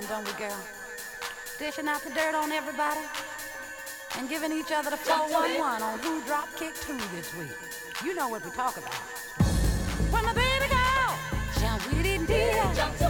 fun, don't we, girl? Dishing out the dirt on everybody and giving each other the 411 on who drop kicked who this week. You know what we talk about. When my baby girl, jump with it, dear.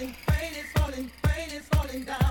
falling, rain is falling, rain is falling down.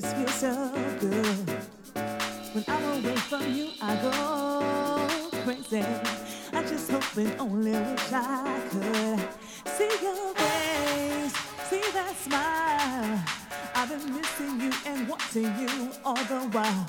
Just feels so good. When I'm away from you, I go crazy. I just hope and only wish I could see your face, see that smile. I've been missing you and wanting you all the while.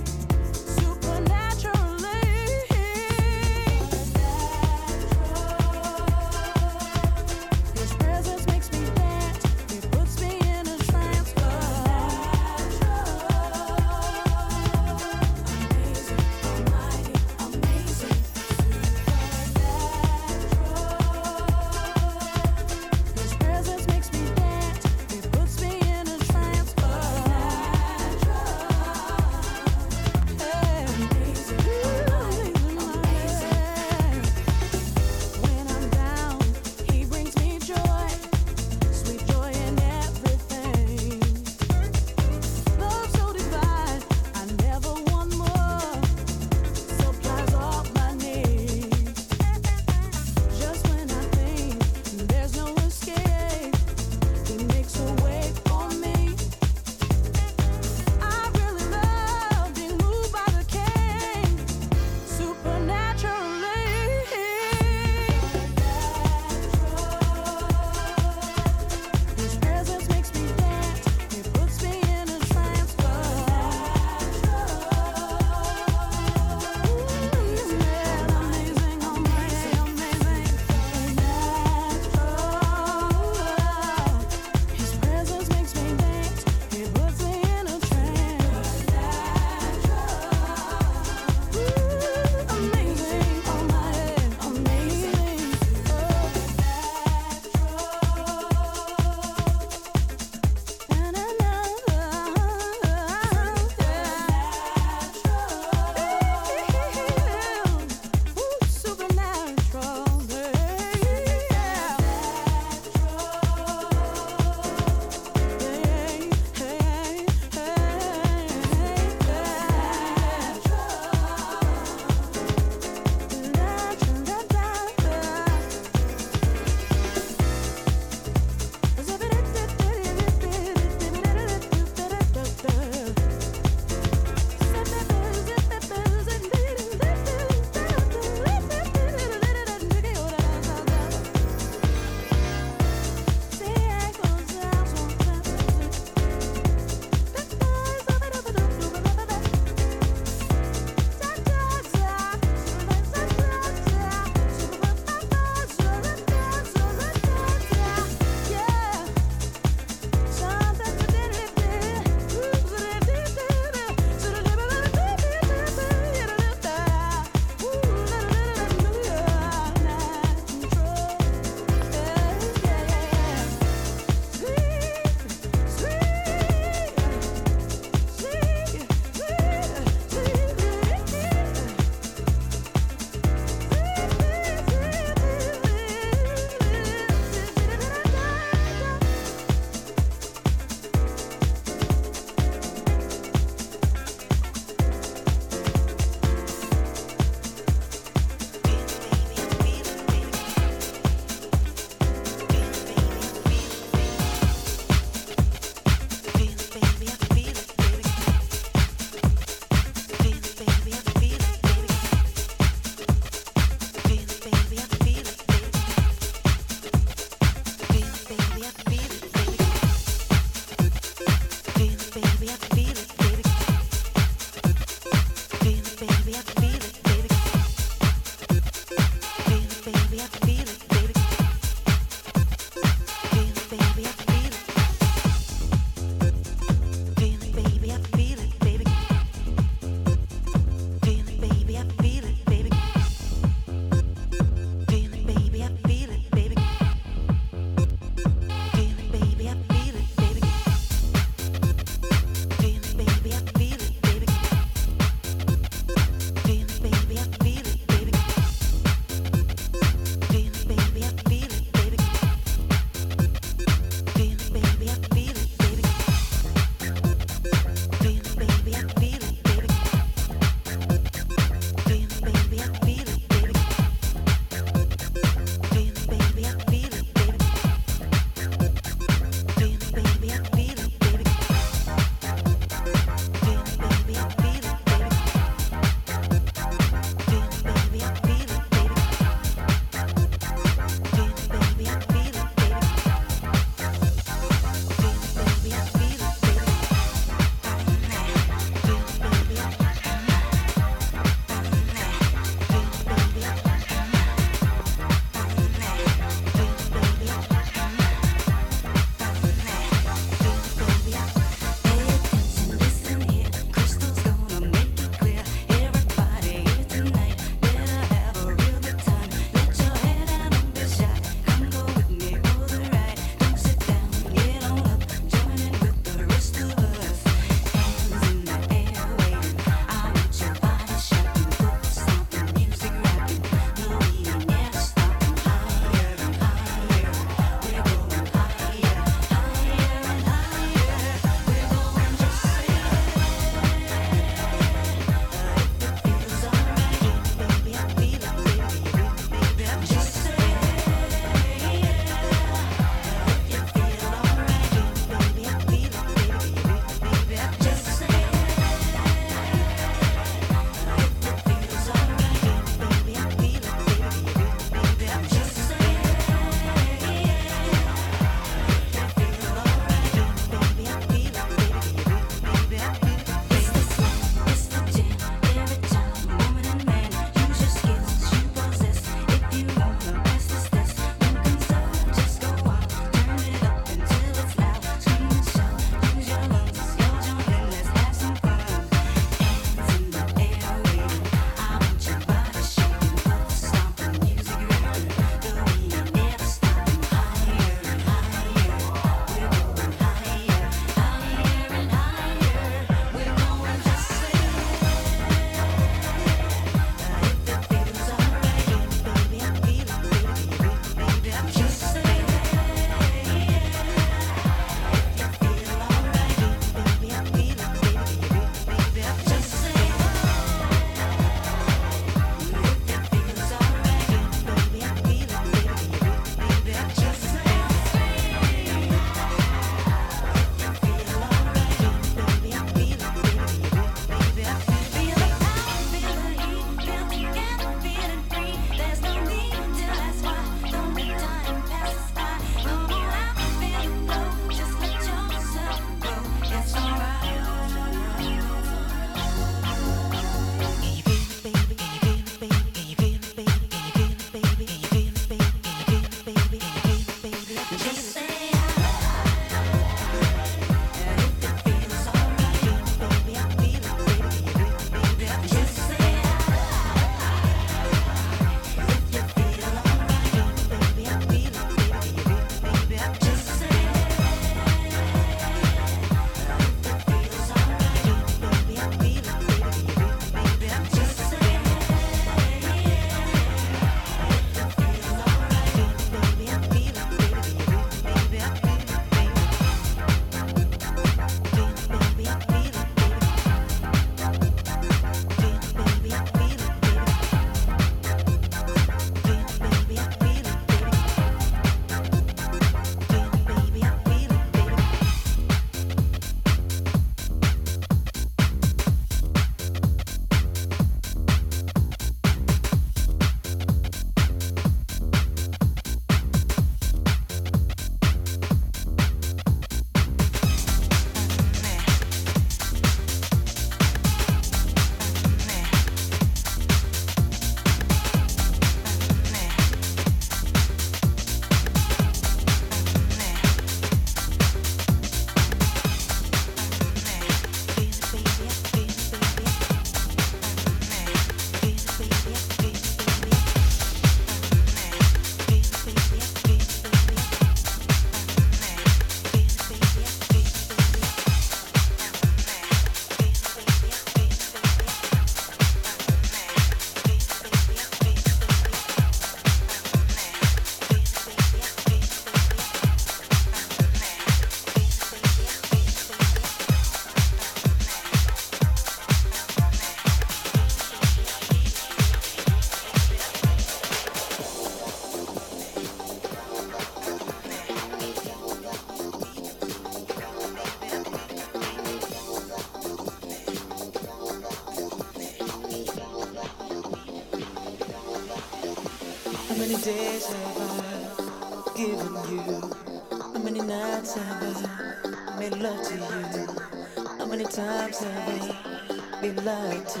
sometimes I may be lied to.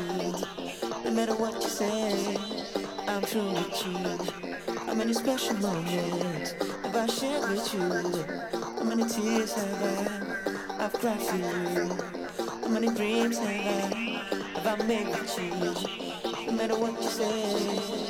No matter what you say, I'm true with you. How many special moments have I shared with you? How many tears have I? I've cried for you. How many dreams have I? Have I made with you? no matter what you say.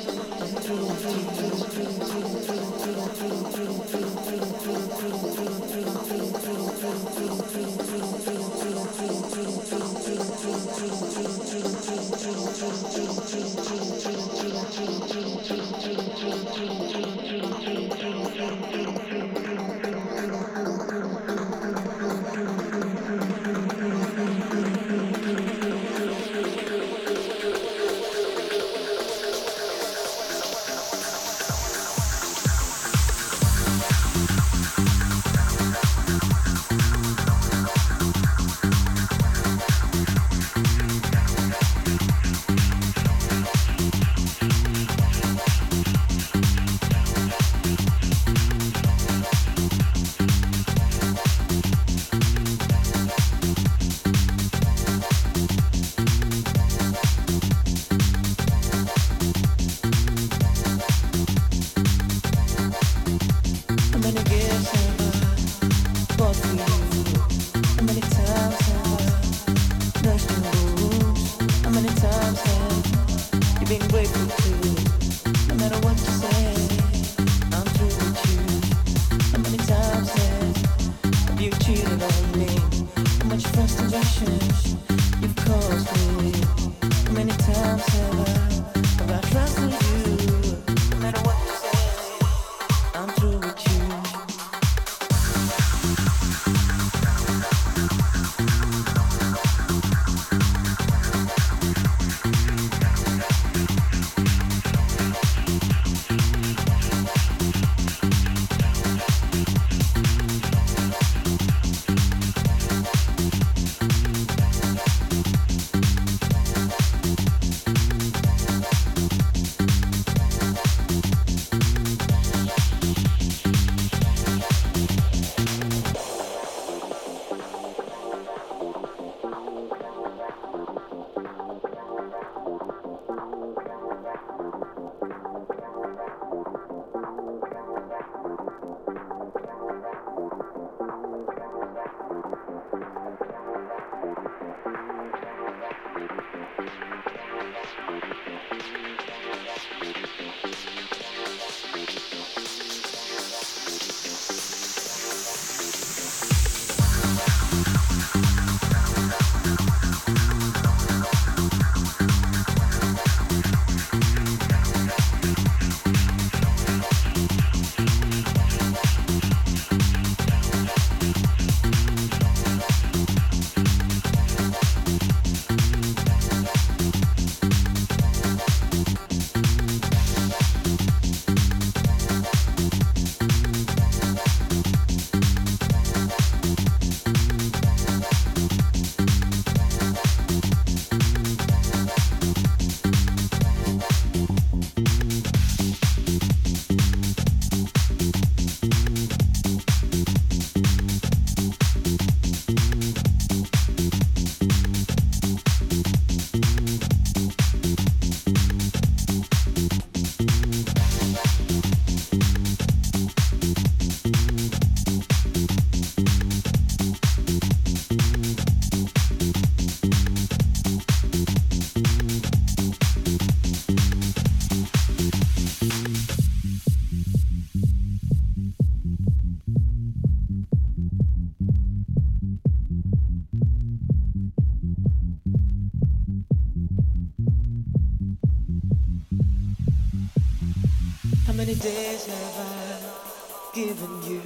days have I given you?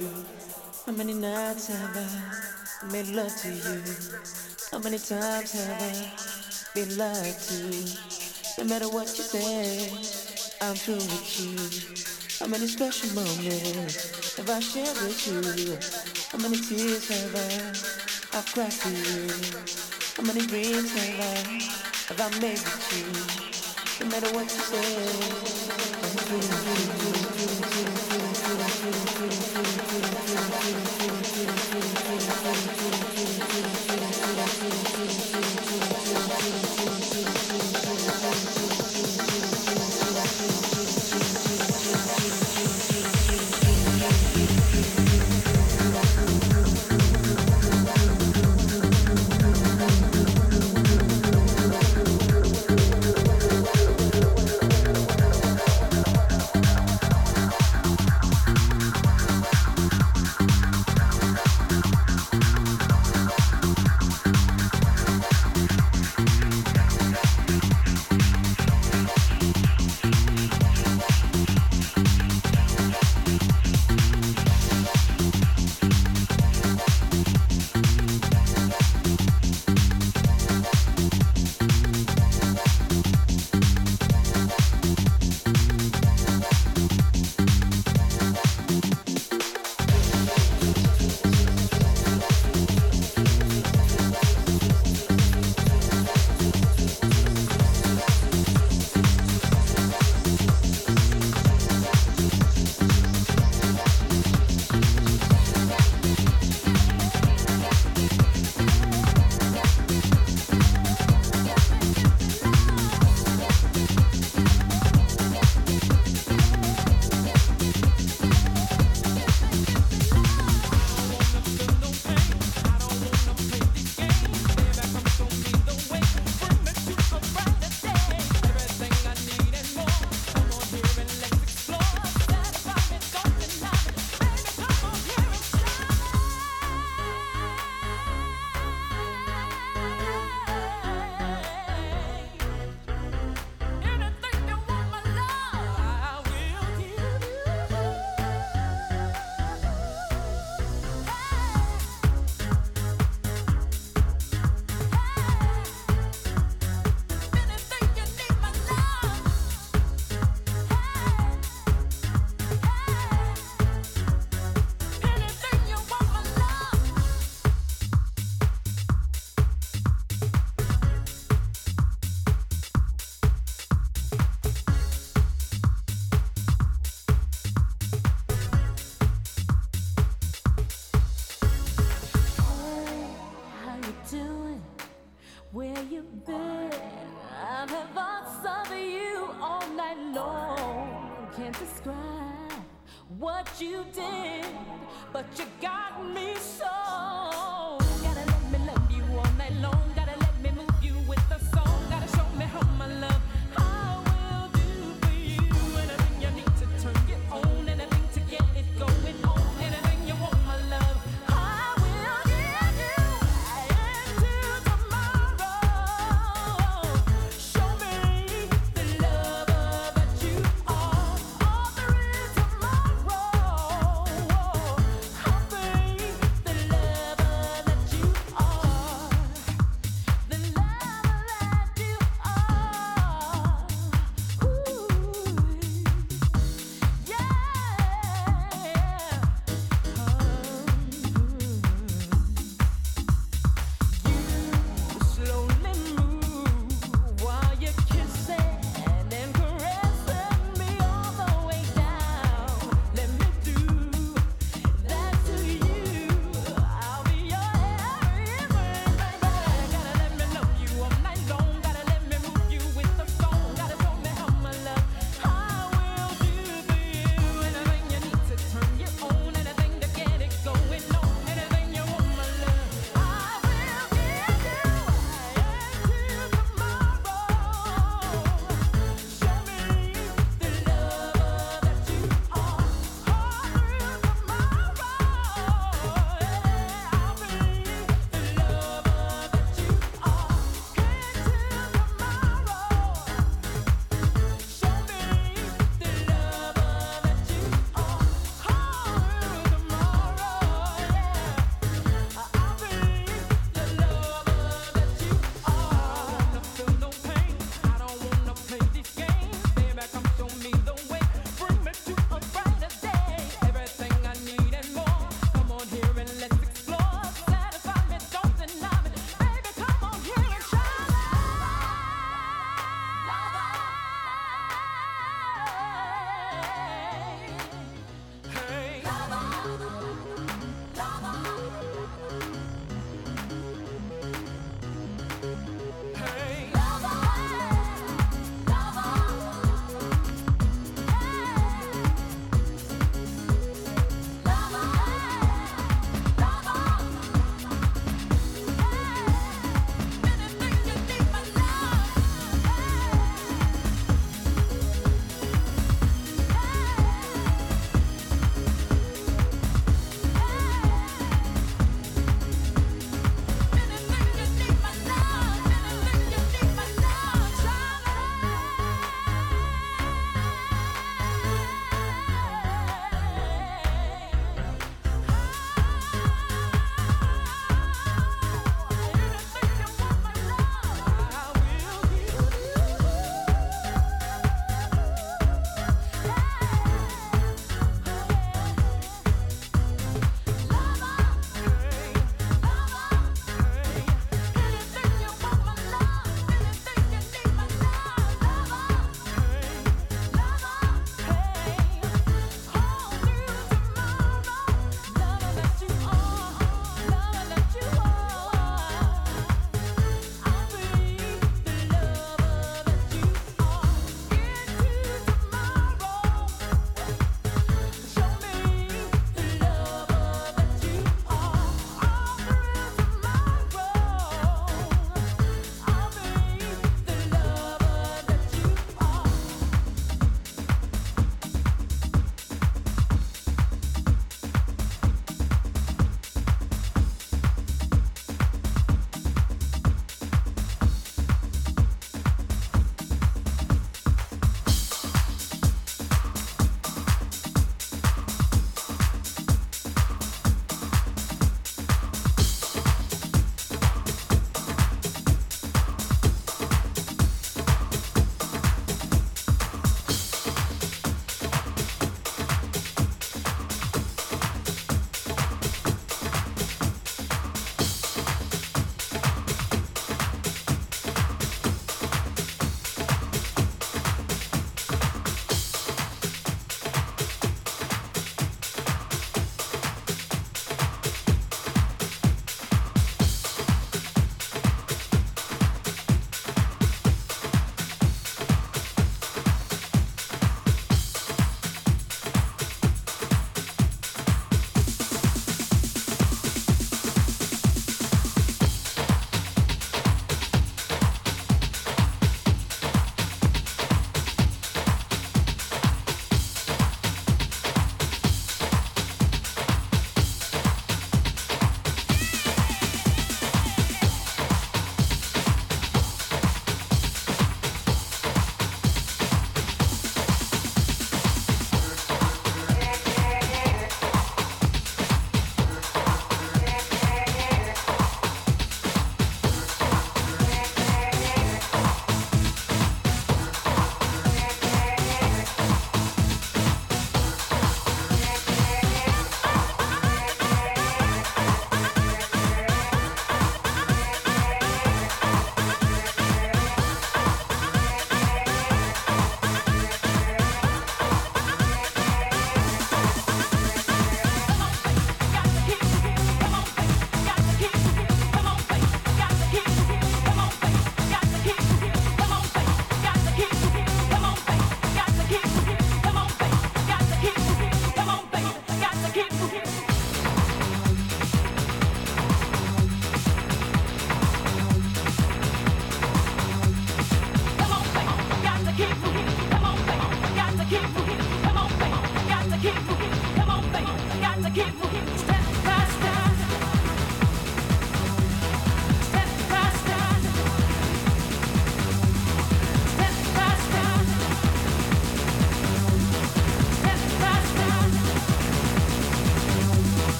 How many nights have I made love to you? How many times have I been lied to? No matter what you say, I'm through with you. How many special moments have I shared with you? How many tears have I I've cried for you? How many dreams have I have I made with you? No matter what you say, I'm through with you. Thank you.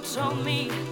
Told me